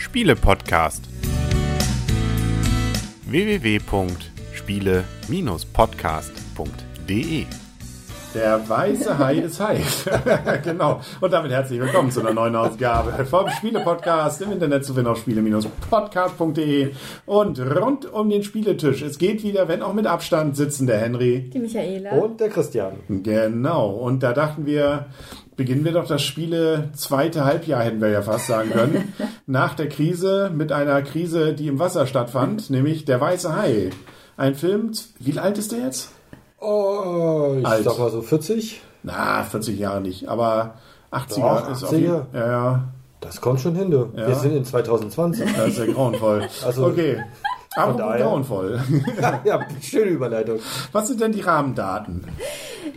Spiele-Podcast. www.spiele-podcast.de Der weiße Hai ist heiß. genau. Und damit herzlich willkommen zu einer neuen Ausgabe vom Spiele-Podcast im Internet zu finden auf spiele-podcast.de und rund um den Spieletisch. Es geht wieder, wenn auch mit Abstand, sitzen der Henry. Die Michaela. Und der Christian. Genau. Und da dachten wir, beginnen wir doch das Spiele zweite Halbjahr, hätten wir ja fast sagen können, nach der Krise mit einer Krise, die im Wasser stattfand, nämlich Der weiße Hai. Ein Film, wie alt ist der jetzt? Oh, ich Alt. sag mal so 40. Na, 40 Jahre nicht, aber 80er Doch, ist auf 80er. jeden Ja, ja, Das kommt schon hin, du. Ja. Wir sind in 2020. das ist ja grauenvoll. Also, okay. Daher- grauenvoll. ja, schöne Überleitung. Was sind denn die Rahmendaten?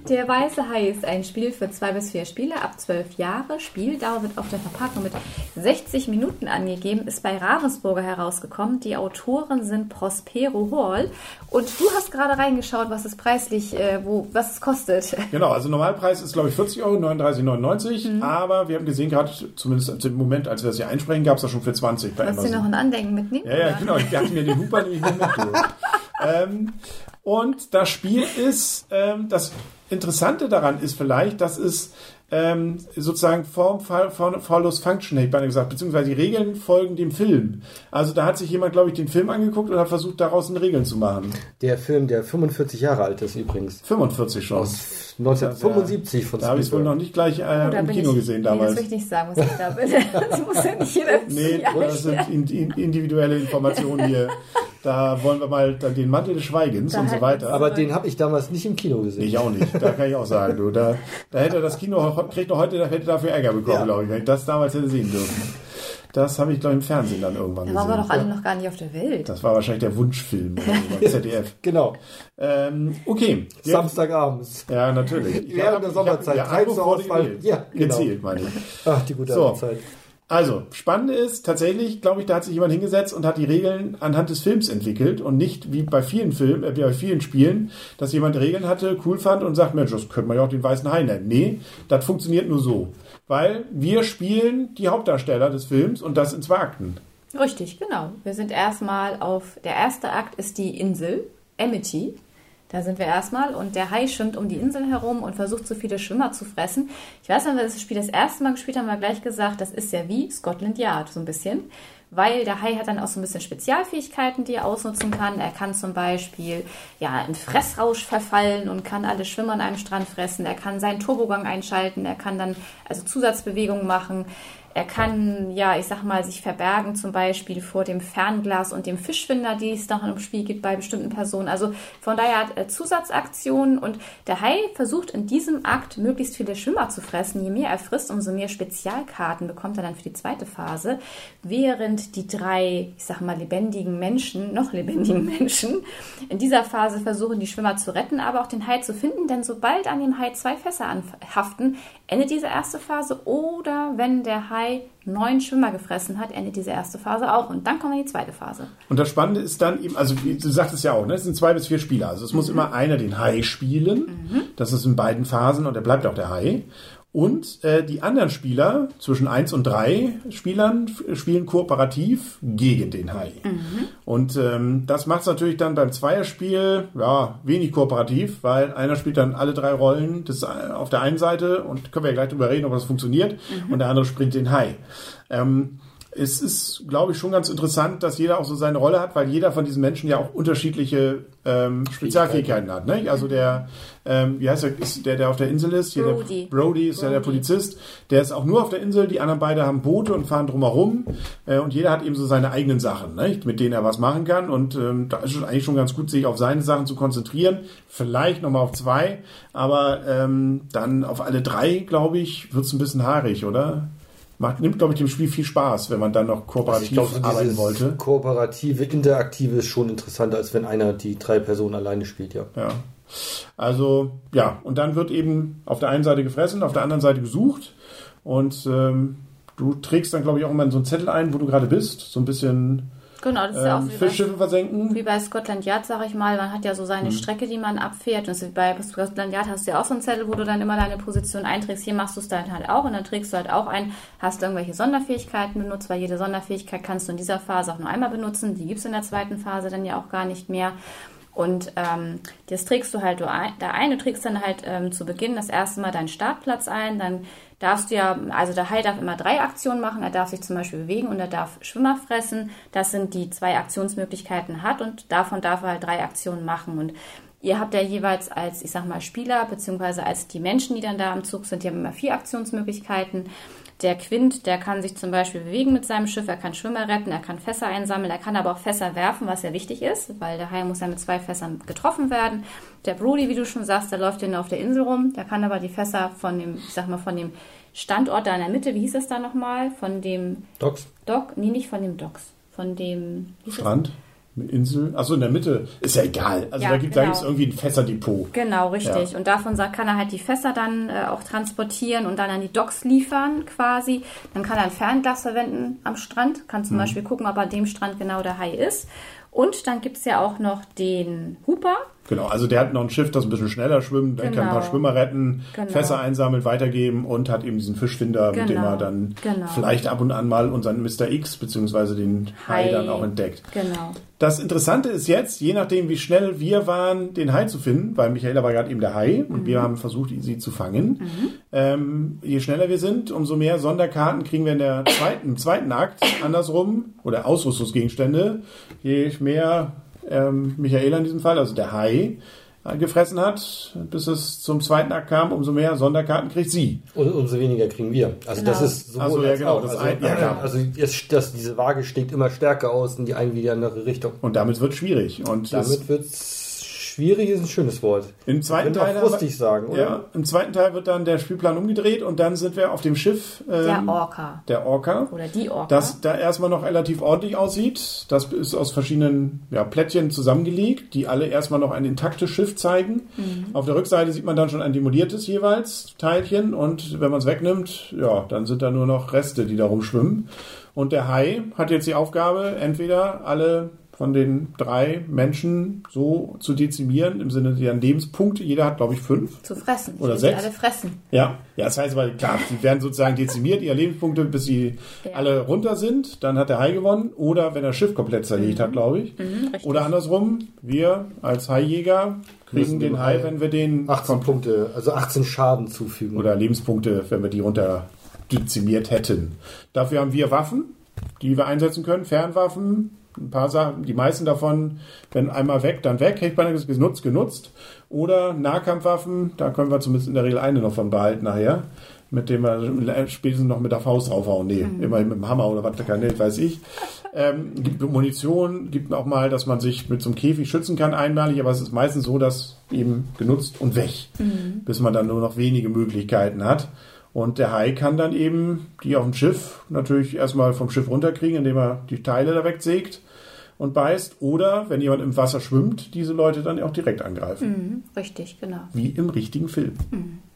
Der Weiße Hai ist ein Spiel für zwei bis vier Spieler ab zwölf Jahre. Spieldauer wird auf der Verpackung mit 60 Minuten angegeben, ist bei Ravensburger herausgekommen. Die Autoren sind Prospero Hall. Und du hast gerade reingeschaut, was es preislich, äh, wo, was es kostet. Genau, also Normalpreis ist glaube ich 40 Euro, 39,99. Mhm. Aber wir haben gesehen, gerade zumindest im Moment, als wir das hier einsprechen, gab es das schon für 20 bei Willst du noch ein Andenken mitnehmen? Ja, ja, oder? genau. Ich dachte mir, den Huber nehme ich nicht mit. Du. ähm, und das Spiel ist, ähm, das Interessante daran ist vielleicht, dass es ähm, sozusagen Form Fol- Fol- follows Function, hätte ich beinahe gesagt, beziehungsweise die Regeln folgen dem Film. Also da hat sich jemand, glaube ich, den Film angeguckt und hat versucht, daraus eine Regeln zu machen. Der Film, der 45 Jahre alt ist übrigens. 45 schon. Aus 1975 von Da habe ich es wohl noch nicht gleich äh, Oh, im Kino ich, gesehen Nee, das damals. will ich nicht sagen, was ich da bin. Das muss ja nicht jeder Nee, das sind in, in, individuelle Informationen hier. Da wollen wir mal dann den Mantel des Schweigens Da und so weiter. Aber den habe ich damals nicht im Kino gesehen. Ich auch nicht. Da kann ich auch sagen, du. Da, da hätte das Kino, kriegt noch heute, hätte dafür Ärger bekommen, Ja. glaube ich, wenn ich das damals hätte sehen dürfen. Das habe ich, glaube ich, im Fernsehen dann irgendwann Da waren wir gesehen. doch alle noch gar nicht auf der Welt. Das war wahrscheinlich der Wunschfilm oder so beim ZDF. Genau. Ähm, okay. Ja, Samstagabends. ja, natürlich. Ich Während der ich hab- Sommerzeit. Ja. Ja, genau. Gezielt, meine ich. Ach, die gute So. Zeit. Also, spannend ist tatsächlich, glaube ich, da hat sich jemand hingesetzt und hat die Regeln anhand des Films entwickelt und nicht wie bei vielen Filmen, äh, wie bei vielen Spielen, dass jemand Regeln hatte, cool fand und sagt, Mensch, das könnte man ja auch den weißen Hai nennen. Nee, das funktioniert nur so. Weil wir spielen die Hauptdarsteller des Films und das in zwei Akten. Richtig, genau. Wir sind erstmal auf, der erste Akt ist die Insel, Amity. Da sind wir erstmal und der Hai schwimmt um die Insel herum und versucht so viele Schwimmer zu fressen. Ich weiß, wenn wir das Spiel das erste Mal gespielt haben, haben wir gleich gesagt, das ist ja wie Scotland Yard, so ein bisschen. Weil der Hai hat dann auch so ein bisschen Spezialfähigkeiten, die er ausnutzen kann. Er kann zum Beispiel ja, in Fressrausch verfallen und kann alle Schwimmer an einem Strand fressen. Er kann seinen Turbogang einschalten. Er kann dann also Zusatzbewegungen machen. Er kann, ja, ich sag mal, sich verbergen, zum Beispiel vor dem Fernglas und dem Fischfinder, die es noch im Spiel gibt bei bestimmten Personen. Also von daher hat er Zusatzaktionen und der Hai versucht in diesem Akt möglichst viele Schwimmer zu fressen. Je mehr er frisst, umso mehr Spezialkarten bekommt er dann für die zweite Phase. Während die drei, ich sag mal, lebendigen Menschen, noch lebendigen Menschen, in dieser Phase versuchen, die Schwimmer zu retten, aber auch den Hai zu finden, denn sobald an dem Hai zwei Fässer anhaften, endet diese erste Phase oder wenn der Hai neun Schwimmer gefressen hat, endet diese erste Phase auch und dann in die zweite Phase. Und das Spannende ist dann eben, also du sagtest ja auch, ne, es sind zwei bis vier Spieler. Also es muss immer einer den Hai spielen. Das ist in beiden Phasen und er bleibt auch der Hai. Und äh, die anderen Spieler, zwischen eins und drei Spielern, spielen kooperativ gegen den Hai. Und ähm, das macht es natürlich dann beim Zweierspiel ja, wenig kooperativ, weil einer spielt dann alle drei Rollen das, äh, auf der einen Seite und können wir ja gleich drüber reden, ob das funktioniert, und der andere springt den Hai. Ähm, es ist, glaube ich, schon ganz interessant, dass jeder auch so seine Rolle hat, weil jeder von diesen Menschen ja auch unterschiedliche ähm, Spezialfähigkeiten hat. Ne? Also der, ähm, wie heißt der, ist der, der auf der Insel ist? Hier Brody. Der, Brody ist ja der Brody. Polizist. Der ist auch nur auf der Insel. Die anderen beide haben Boote und fahren drumherum. Äh, und jeder hat eben so seine eigenen Sachen, ne? mit denen er was machen kann. Und ähm, da ist es eigentlich schon ganz gut, sich auf seine Sachen zu konzentrieren. Vielleicht nochmal auf zwei, aber ähm, dann auf alle drei, glaube ich, wird es ein bisschen haarig, oder? Macht, nimmt, glaube ich, dem Spiel viel Spaß, wenn man dann noch Also kooperativ ich glaube, so arbeiten wollte. kooperative, interaktive ist schon interessanter, als wenn einer die drei Personen alleine spielt, ja. Ja. Also, ja, und dann wird eben auf der einen Seite gefressen, auf der anderen Seite gesucht. Und ähm, du trägst dann, glaube ich, auch immer so einen Zettel ein, wo du gerade bist. So ein bisschen Genau, das ist ja auch ähm, wie bei, Fischschiffe versenken. wie bei Scotland Yard, sag ich mal. Man hat ja so seine Strecke, die man abfährt. Und bei Scotland Yard hast du ja auch so einen Zettel, wo du dann immer deine Position einträgst. Hier machst du es dann halt auch und dann trägst du halt auch ein, hast du irgendwelche Sonderfähigkeiten benutzt, weil jede Sonderfähigkeit kannst du in dieser Phase auch nur einmal benutzen. Die gibt's in der zweiten Phase dann ja auch gar nicht mehr. Und ähm, das trägst du halt da ein. Du trägst dann halt ähm, zu Beginn das erste Mal deinen Startplatz ein. Dann darfst du ja, also der Hai darf immer drei Aktionen machen. Er darf sich zum Beispiel bewegen und er darf Schwimmer fressen. Das sind die zwei Aktionsmöglichkeiten hat und davon darf er halt drei Aktionen machen. Und ihr habt ja jeweils als, ich sag mal, Spieler, beziehungsweise als die Menschen, die dann da am Zug sind, die haben immer vier Aktionsmöglichkeiten. Der Quint, der kann sich zum Beispiel bewegen mit seinem Schiff, er kann Schwimmer retten, er kann Fässer einsammeln, er kann aber auch Fässer werfen, was ja wichtig ist, weil der Hai muss ja mit zwei Fässern getroffen werden. Der Brody, wie du schon sagst, der läuft ja nur auf der Insel rum, der kann aber die Fässer von dem, ich sag mal, von dem Standort da in der Mitte, wie hieß das da nochmal? Von dem Docs. Dock, nee, nicht von dem Docks, von dem hieß das? Strand, Insel. Achso, in der Mitte. Ist ja egal. Also Ja, da gibt es genau. irgendwie ein Fässerdepot. Genau, richtig. Und davon kann er halt die Fässer dann äh, auch transportieren und dann an die Docks liefern quasi. Dann kann er ein Fernglas verwenden am Strand, kann zum Beispiel gucken, ob an dem Strand genau der Hai ist. Und dann gibt's ja auch noch den Hooper. Genau, also der hat noch ein Schiff, das ein bisschen schneller schwimmt, der kann ein paar Genau. Schwimmer retten, Genau. Fässer einsammeln, weitergeben und hat eben diesen Fischfinder, mit dem Genau. er dann Genau. vielleicht ab und an mal unseren Mr. X beziehungsweise den Hai, Hai. dann auch entdeckt. Genau. Das Interessante ist jetzt, je nachdem wie schnell wir waren, den Hai zu finden, weil Michaela war gerade eben der Hai und wir haben versucht, sie zu fangen. Ähm, je schneller wir sind, umso mehr Sonderkarten kriegen wir in der zweiten, im zweiten Akt, andersrum, oder Ausrüstungsgegenstände, je mehr ähm, Michaela in diesem Fall, also der Hai, äh, gefressen hat, bis es zum zweiten Akt kam, umso mehr Sonderkarten kriegt sie. Und umso weniger kriegen wir. Also Genau. das ist sowohl Also, ja, genau, das also, ein- ja, also jetzt, das, diese Waage schlägt immer stärker aus in die eine wie die andere Richtung. Und damit wird schwierig. Und das, Damit wird's schwierig, ist ein schönes Wort. im zweiten Teil frustig sagen, oder? Ja, im zweiten Teil wird dann der Spielplan umgedreht und dann sind wir auf dem Schiff Der ähm, Orca. der Orca, Oder die Orca. das da erstmal noch relativ ordentlich aussieht. Das ist aus verschiedenen ja, Plättchen zusammengelegt, die alle erstmal noch ein intaktes Schiff zeigen. Auf der Rückseite sieht man dann schon ein demoliertes jeweils Teilchen und wenn man es wegnimmt, ja, dann sind da nur noch Reste, die da rumschwimmen. Und der Hai hat jetzt die Aufgabe, entweder alle von den drei Menschen so zu dezimieren, im Sinne deren Lebenspunkte. Jeder hat, glaube ich, fünf. zu fressen. Oder sechs? Sie alle fressen. Ja, ja, das heißt aber klar, sie werden sozusagen dezimiert, ihre Lebenspunkte, bis sie Ja. alle runter sind. Dann hat der Hai gewonnen. Oder wenn er Schiff komplett zerlegt hat, glaube ich. Mhm. Oder andersrum, wir als Haijäger kriegen den Hai wenn wir den 18 Punkte, also 18 Schaden zufügen. oder Lebenspunkte, wenn wir die runter dezimiert hätten. Dafür haben wir Waffen, die wir einsetzen können, Fernwaffen, ein paar Sachen, die meisten davon, wenn einmal weg, dann weg, hätte man das genutzt, genutzt. Oder Nahkampfwaffen, da können wir zumindest in der Regel eine noch von behalten nachher, mit dem wir spätestens noch mit der Faust draufhauen. Nee, immerhin mit dem Hammer oder was, kann, nicht, weiß ich. Ähm, gibt Munition, gibt auch mal, dass man sich mit so einem Käfig schützen kann einmalig, aber es ist meistens so, dass eben genutzt und weg, bis man dann nur noch wenige Möglichkeiten hat. Und der Hai kann dann eben die auf dem Schiff natürlich erstmal vom Schiff runterkriegen, indem er die Teile da wegsägt und beißt. Oder, wenn jemand im Wasser schwimmt, diese Leute dann auch direkt angreifen. Mhm, richtig, genau. Wie im richtigen Film.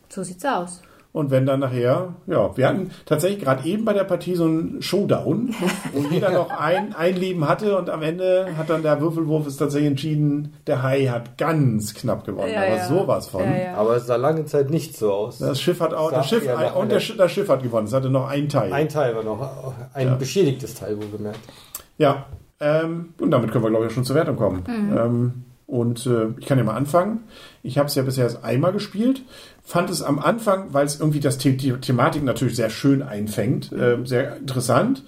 So sieht's aus. Und wenn dann nachher, ja, wir hatten tatsächlich gerade eben bei der Partie so einen Showdown, wo jeder noch ein, ein Leben hatte und am Ende hat dann der Würfelwurf es tatsächlich entschieden, der Hai hat ganz knapp gewonnen. Ja, aber ja. sowas von. Ja, ja. Aber es sah lange Zeit nicht so aus. Das Schiff hat auch, das Schiff, nach und der, das Schiff hat gewonnen. Es hatte noch einen Teil. Ein Teil war noch, ein beschädigtes Teil wohlgemerkt. Ja, ähm, und damit können wir, glaube ich, schon zur Wertung kommen. Ähm, und äh, ich kann ja mal anfangen. Ich habe es ja bisher erst einmal gespielt. Fand es am Anfang, weil es irgendwie das The die Thematik natürlich sehr schön einfängt, ähm, sehr interessant.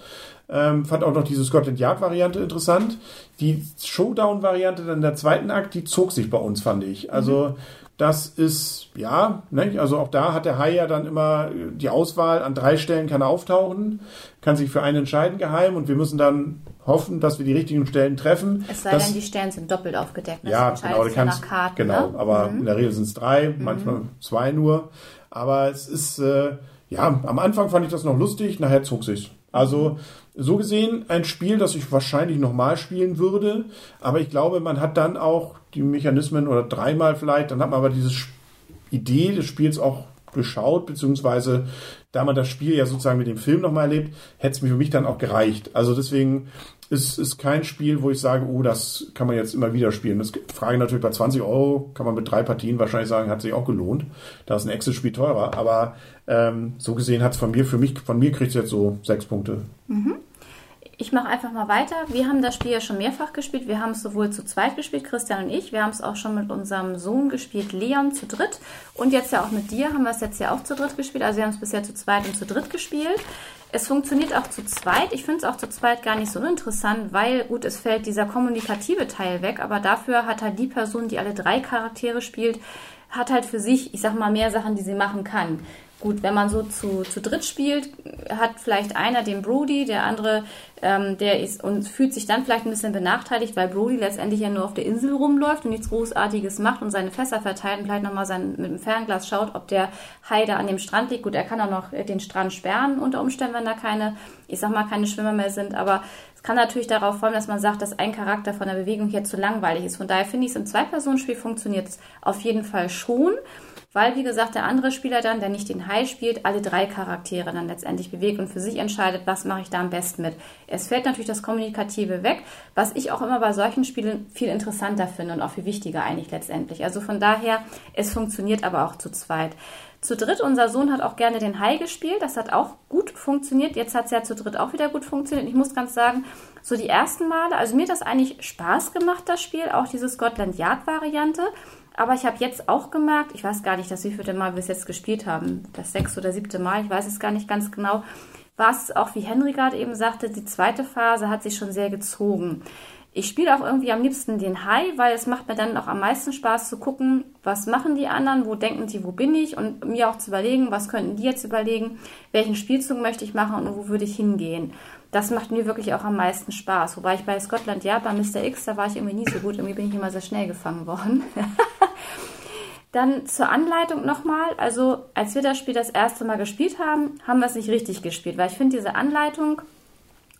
Ähm, fand auch noch diese Scotland Yard Variante interessant. Die Showdown-Variante dann der zweiten Akt, die zog sich bei uns, fand ich. Also das ist, ja, ne, also auch da hat der Hai ja dann immer äh, die Auswahl, an drei Stellen kann er auftauchen, kann sich für einen entscheiden geheim und wir müssen dann hoffen, dass wir die richtigen Stellen treffen. Es sei Das- denn, die Stellen sind doppelt aufgedeckt. Das ja, genau, du kannst, Karten. genau, ne? aber in der Regel sind es drei, manchmal zwei nur. Aber es ist, äh, ja, am Anfang fand ich das noch lustig, nachher zog sich's. Also so gesehen ein Spiel, das ich wahrscheinlich nochmal spielen würde, aber ich glaube, man hat dann auch die Mechanismen oder dreimal vielleicht, dann hat man aber diese Idee des Spiels auch geschaut, beziehungsweise da man das Spiel ja sozusagen mit dem Film nochmal erlebt, hätte es mir für mich dann auch gereicht. Also deswegen ist es kein Spiel, wo ich sage, oh, das kann man jetzt immer wieder spielen. Das frage ich natürlich bei 20 Euro, kann man mit drei Partien wahrscheinlich sagen, hat sich auch gelohnt. Da ist ein Excel-Spiel teurer, aber ähm, so gesehen hat es von mir, für mich, von mir kriegt es jetzt so sechs Punkte. Mhm. Ich mache einfach mal weiter. Wir haben das Spiel ja schon mehrfach gespielt. Wir haben es sowohl zu zweit gespielt, Christian und ich. Wir haben es auch schon mit unserem Sohn gespielt, Leon, zu dritt. Und jetzt ja auch mit dir haben wir es jetzt ja auch zu dritt gespielt. Also wir haben es bisher zu zweit und zu dritt gespielt. Es funktioniert auch zu zweit. Ich finde es auch zu zweit gar nicht so interessant, weil gut, es fällt dieser kommunikative Teil weg, aber dafür hat halt die Person, die alle drei Charaktere spielt, hat halt für sich, ich sag mal, mehr Sachen, die sie machen kann. Gut, wenn man so zu, zu dritt spielt, hat vielleicht einer den Brody, der andere, ähm, der ist und fühlt sich dann vielleicht ein bisschen benachteiligt, weil Brody letztendlich ja nur auf der Insel rumläuft und nichts Großartiges macht und seine Fässer verteilt und vielleicht nochmal sein, mit dem Fernglas schaut, ob der Hai da an dem Strand liegt. Gut, er kann auch noch den Strand sperren unter Umständen, wenn da keine, ich sag mal, keine Schwimmer mehr sind, aber es kann natürlich darauf folgen, dass man sagt, dass ein Charakter von der Bewegung hier zu langweilig ist. Von daher finde ich es im Zwei-Personen-Spiel funktioniert es auf jeden Fall schon weil, wie gesagt, der andere Spieler dann, der nicht den Hai spielt, alle drei Charaktere dann letztendlich bewegt und für sich entscheidet, was mache ich da am besten mit. Es fällt natürlich das Kommunikative weg, was ich auch immer bei solchen Spielen viel interessanter finde und auch viel wichtiger eigentlich letztendlich. Also von daher, es funktioniert aber auch zu zweit. Zu dritt, unser Sohn hat auch gerne den Hai gespielt. Das hat auch gut funktioniert. Jetzt hat es ja zu dritt auch wieder gut funktioniert. Ich muss ganz sagen, so die ersten Male, also mir hat das eigentlich Spaß gemacht, das Spiel, auch diese Scotland Yard Variante. Aber ich habe jetzt auch gemerkt, ich weiß gar nicht, das wievielte Mal wir es jetzt gespielt haben, das sechste oder siebte Mal, ich weiß es gar nicht ganz genau, war es auch, wie Henry gerade eben sagte, die zweite Phase hat sich schon sehr gezogen. Ich spiele auch irgendwie am liebsten den High, weil es macht mir dann auch am meisten Spaß zu gucken, was machen die anderen, wo denken die, wo bin ich und mir auch zu überlegen, was könnten die jetzt überlegen, welchen Spielzug möchte ich machen und wo würde ich hingehen das macht mir wirklich auch am meisten Spaß. Wobei ich bei Scotland Yard, bei Mr. X, da war ich irgendwie nie so gut. Irgendwie bin ich immer sehr schnell gefangen worden. Dann zur Anleitung nochmal. Also, als wir das Spiel das erste Mal gespielt haben, haben wir es nicht richtig gespielt, weil ich finde, diese Anleitung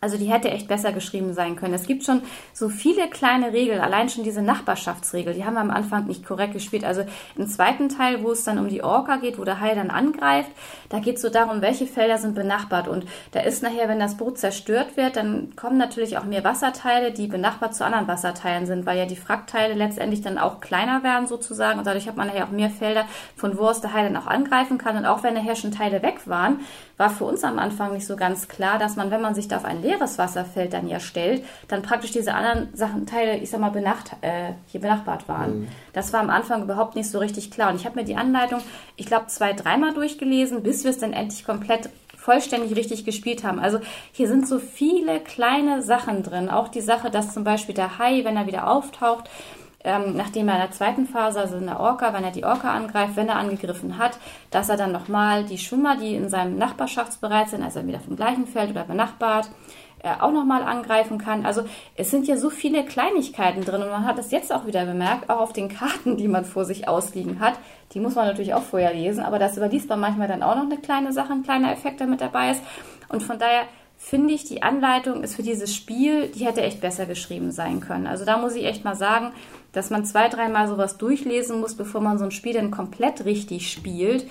also die hätte echt besser geschrieben sein können. Es gibt schon so viele kleine Regeln, allein schon diese Nachbarschaftsregel, die haben wir am Anfang nicht korrekt gespielt. Also im zweiten Teil, wo es dann um die Orca geht, wo der Hai dann angreift, da geht es so darum, welche Felder sind benachbart. Und da ist nachher, wenn das Boot zerstört wird, dann kommen natürlich auch mehr Wasserteile, die benachbart zu anderen Wasserteilen sind, weil ja die Frackteile letztendlich dann auch kleiner werden sozusagen. Und dadurch hat man nachher auch mehr Felder, von wo aus der Hai dann auch angreifen kann. Und auch wenn nachher schon Teile weg waren, war für uns am Anfang nicht so ganz klar, dass man, wenn man sich da auf ein leeres Wasserfeld dann ja stellt, dann praktisch diese anderen Sachen, Teile, ich sag mal, benacht, äh, hier benachbart waren. Mhm. Das war am Anfang überhaupt nicht so richtig klar. Und ich habe mir die Anleitung, ich glaube, zwei, dreimal durchgelesen, bis wir es dann endlich komplett vollständig richtig gespielt haben. Also hier sind so viele kleine Sachen drin. Auch die Sache, dass zum Beispiel der Hai, wenn er wieder auftaucht, ähm, nachdem er in der zweiten Phase, also in der Orca, wenn er die Orca angreift, wenn er angegriffen hat, dass er dann nochmal die Schwimmer, die in seinem Nachbarschaftsbereich sind, also wieder vom gleichen Feld oder benachbart, äh, auch nochmal angreifen kann. Also es sind ja so viele Kleinigkeiten drin und man hat es jetzt auch wieder bemerkt, auch auf den Karten, die man vor sich ausliegen hat. Die muss man natürlich auch vorher lesen, aber das überliest man manchmal dann auch noch eine kleine Sache, ein kleiner Effekt, der mit dabei ist. Und von daher finde ich, die Anleitung ist für dieses Spiel, die hätte echt besser geschrieben sein können. Also da muss ich echt mal sagen, dass man zwei, dreimal sowas durchlesen muss, bevor man so ein Spiel dann komplett richtig spielt.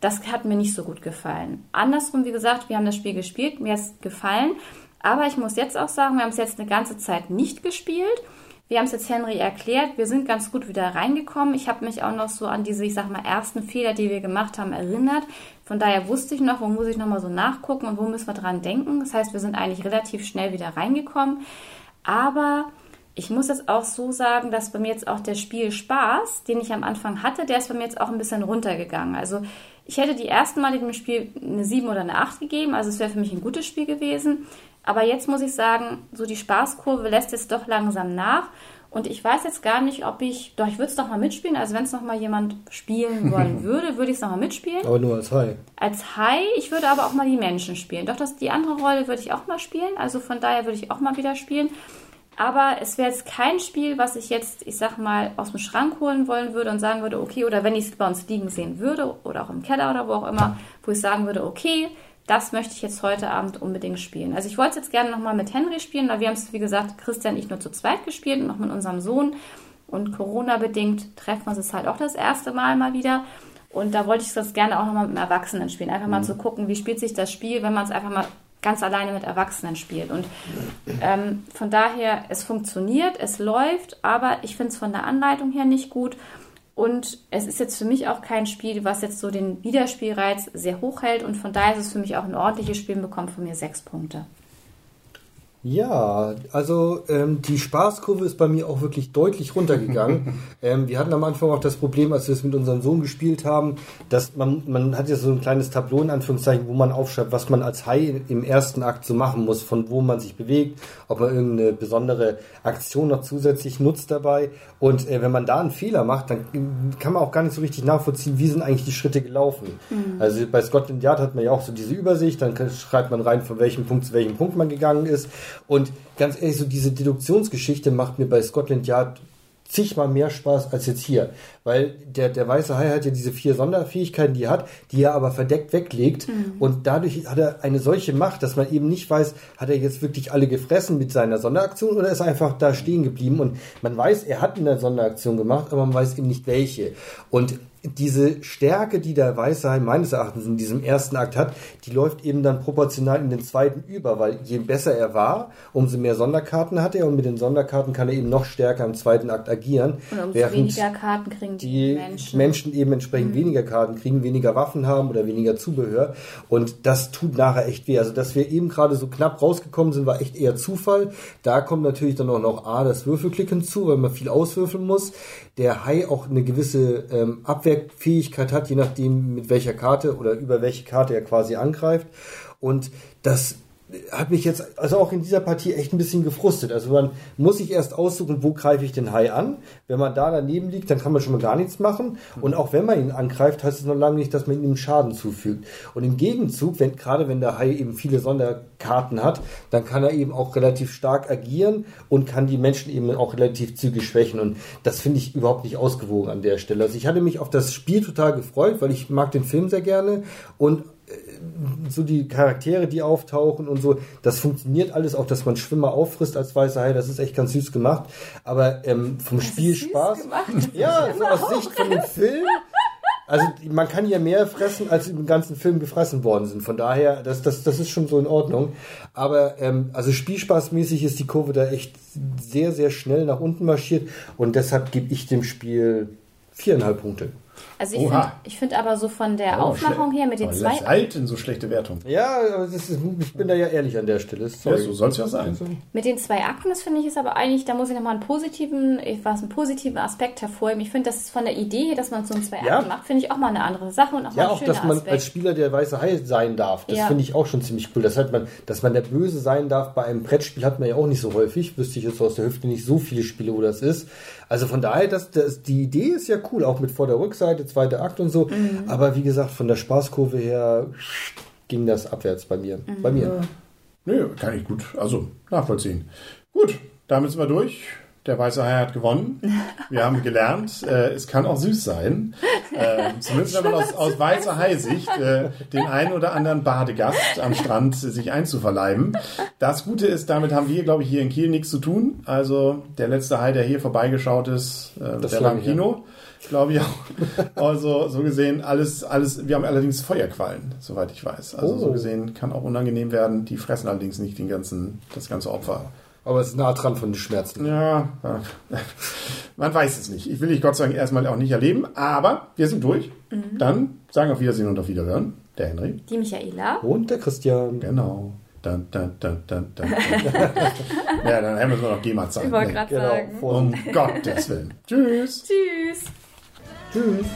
Das hat mir nicht so gut gefallen. Andersrum, wie gesagt, wir haben das Spiel gespielt, mir es gefallen. Aber ich muss jetzt auch sagen, wir haben es jetzt eine ganze Zeit nicht gespielt. Wir haben es jetzt Henry erklärt. Wir sind ganz gut wieder reingekommen. Ich habe mich auch noch so an diese, ich sag mal, ersten Fehler, die wir gemacht haben, erinnert. Von daher wusste ich noch, wo muss ich nochmal so nachgucken und wo müssen wir dran denken. Das heißt, wir sind eigentlich relativ schnell wieder reingekommen. Aber ich muss jetzt auch so sagen, dass bei mir jetzt auch der Spielspaß, den ich am Anfang hatte, der ist bei mir jetzt auch ein bisschen runtergegangen. Also ich hätte die ersten Male dem Spiel eine 7 oder eine 8 gegeben, also es wäre für mich ein gutes Spiel gewesen. Aber jetzt muss ich sagen, so die Spaßkurve lässt jetzt doch langsam nach. Und ich weiß jetzt gar nicht, ob ich, doch ich würde es doch mal mitspielen. Also wenn es noch mal jemand spielen wollen würde, würde ich es noch mal mitspielen. Aber nur als Hai. Als Hai. Ich würde aber auch mal die Menschen spielen. Doch das, die andere Rolle würde ich auch mal spielen. Also von daher würde ich auch mal wieder spielen. Aber es wäre jetzt kein Spiel, was ich jetzt, ich sag mal, aus dem Schrank holen wollen würde und sagen würde, okay, oder wenn ich es bei uns liegen sehen würde oder auch im Keller oder wo auch immer, wo ich sagen würde, okay, das möchte ich jetzt heute Abend unbedingt spielen. Also ich wollte es jetzt gerne nochmal mit Henry spielen, weil wir haben es, wie gesagt, Christian und ich nur zu zweit gespielt und noch mit unserem Sohn. Und Corona-bedingt treffen wir uns halt auch das erste Mal mal wieder. Und da wollte ich das gerne auch nochmal mit einem Erwachsenen spielen. Einfach mal zu gucken, wie spielt sich das Spiel, wenn man es einfach mal ganz alleine mit Erwachsenen spielt. Und ähm, von daher, es funktioniert, es läuft, aber ich finde es von der Anleitung her nicht gut. Und es ist jetzt für mich auch kein Spiel, was jetzt so den Wiederspielreiz sehr hoch hält. Und von daher ist es für mich auch ein ordentliches Spiel und bekommt von mir sechs Punkte. Ja, also ähm, die Spaßkurve ist bei mir auch wirklich deutlich runtergegangen. ähm, wir hatten am Anfang auch das Problem, als wir es mit unserem Sohn gespielt haben, dass man, man hat ja so ein kleines Tableau in Anführungszeichen, wo man aufschreibt, was man als Hai im ersten Akt so machen muss, von wo man sich bewegt, ob man irgendeine besondere Aktion noch zusätzlich nutzt dabei. Und äh, wenn man da einen Fehler macht, dann kann man auch gar nicht so richtig nachvollziehen, wie sind eigentlich die Schritte gelaufen. Also bei Scotland Yard hat man ja auch so diese Übersicht, dann schreibt man rein, von welchem Punkt zu welchem Punkt man gegangen ist. Und ganz ehrlich, so diese Deduktionsgeschichte macht mir bei Scotland Yard zigmal mehr Spaß als jetzt hier. Weil der, der weiße Hai hat ja diese vier Sonderfähigkeiten, die er hat, die er aber verdeckt weglegt. Und dadurch hat er eine solche Macht, dass man eben nicht weiß, hat er jetzt wirklich alle gefressen mit seiner Sonderaktion oder ist er einfach da stehen geblieben. Und man weiß, er hat eine Sonderaktion gemacht, aber man weiß eben nicht welche. Und diese Stärke, die der Weiße Hai meines Erachtens in diesem ersten Akt hat, die läuft eben dann proportional in den zweiten über, weil je besser er war, umso mehr Sonderkarten hat er und mit den Sonderkarten kann er eben noch stärker im zweiten Akt agieren. Und umso während weniger Karten kriegen die, die Menschen. Menschen. eben entsprechend weniger Karten kriegen, weniger Waffen haben oder weniger Zubehör. Und das tut nachher echt weh. Also, dass wir eben gerade so knapp rausgekommen sind, war echt eher Zufall. Da kommt natürlich dann auch noch A, das Würfelklick hinzu, weil man viel auswürfeln muss. Der Hai auch eine gewisse ähm, Abwehrfähigkeit hat, je nachdem mit welcher Karte oder über welche Karte er quasi angreift. Und das hat mich jetzt also auch in dieser Partie echt ein bisschen gefrustet. Also man muss sich erst aussuchen, wo greife ich den Hai an. Wenn man da daneben liegt, dann kann man schon mal gar nichts machen. Und auch wenn man ihn angreift, heißt es noch lange nicht, dass man ihm Schaden zufügt. Und im Gegenzug, wenn, gerade wenn der Hai eben viele Sonderkarten hat, dann kann er eben auch relativ stark agieren und kann die Menschen eben auch relativ zügig schwächen. Und das finde ich überhaupt nicht ausgewogen an der Stelle. Also ich hatte mich auf das Spiel total gefreut, weil ich mag den Film sehr gerne und so die Charaktere, die auftauchen und so, das funktioniert alles, auch dass man Schwimmer auffrisst als weißer Hai, das ist echt ganz süß gemacht. Aber ähm, vom Spiel süß Spaß. gemacht. Ja, so aus Sicht von dem Film. Also man kann ja mehr fressen, als im ganzen Film gefressen worden sind. Von daher, das, das, das ist schon so in Ordnung. Aber ähm, also spielspaßmäßig ist die Kurve da echt sehr, sehr schnell nach unten marschiert und deshalb gebe ich dem Spiel viereinhalb Punkte. Also ich finde find aber so von der Oh, Aufmachung her mit den Aber zwei Selten so schlechte Wertung. Ja, aber das ist, ich bin da ja ehrlich an der Stelle. Ja, so soll es ja sein. Mit den zwei Akten, das finde ich ist aber eigentlich, da muss ich nochmal einen positiven, was einen positiven Aspekt hervorheben. Ich finde, das ist von der Idee dass man so ein zwei Ja. Akten macht, finde ich auch mal eine andere Sache und auch mal Ja, ein auch, schöner dass man Aspekt. als Spieler der weiße Hai sein darf. Das Ja. finde ich auch schon ziemlich cool. Das hat man, dass man der Böse sein darf bei einem Brettspiel hat man ja auch nicht so häufig. Wüsste ich jetzt aus der Hüfte nicht so viele Spiele, wo das ist. Also von daher, das, das, die Idee ist ja cool, auch mit Vorder-Rückseite, zweiter Akt und so. Mhm. Aber wie gesagt, von der Spaßkurve her ging das abwärts bei mir. Bei Mhm. mir. Nö, kann ich gut, also nachvollziehen. Gut, damit sind wir durch. Der weiße Hai hat gewonnen. Wir haben gelernt, äh, es kann auch süß sein. Äh, zumindest wenn man aus, aus weißer Hai-Sicht äh, den einen oder anderen Badegast am Strand sich einzuverleiben. Das Gute ist, damit haben wir, glaube ich, hier in Kiel nichts zu tun. Also der letzte Hai, der hier vorbeigeschaut ist, äh, Das der war im her. Glaube ich auch. Also so gesehen, alles, alles, wir haben allerdings Feuerquallen, soweit ich weiß. Also Oh. so gesehen kann auch unangenehm werden. Die fressen allerdings nicht den ganzen, das ganze Opfer. Aber es ist nah dran von den Schmerzen. Ja, man weiß es nicht. Ich will dich Gott sei Dank erstmal auch nicht erleben, aber wir sind durch. Dann sagen auf Wiedersehen und auf Wiederhören. Der Henry. Die Michaela. Und der Christian. Genau. Dann, dann, dann, dann, dann. ja, dann haben wir nur noch GEMA zahlen. Ich wollte gerade Genau. sagen. Um Gottes Willen. Tschüss. Tschüss. Tschüss.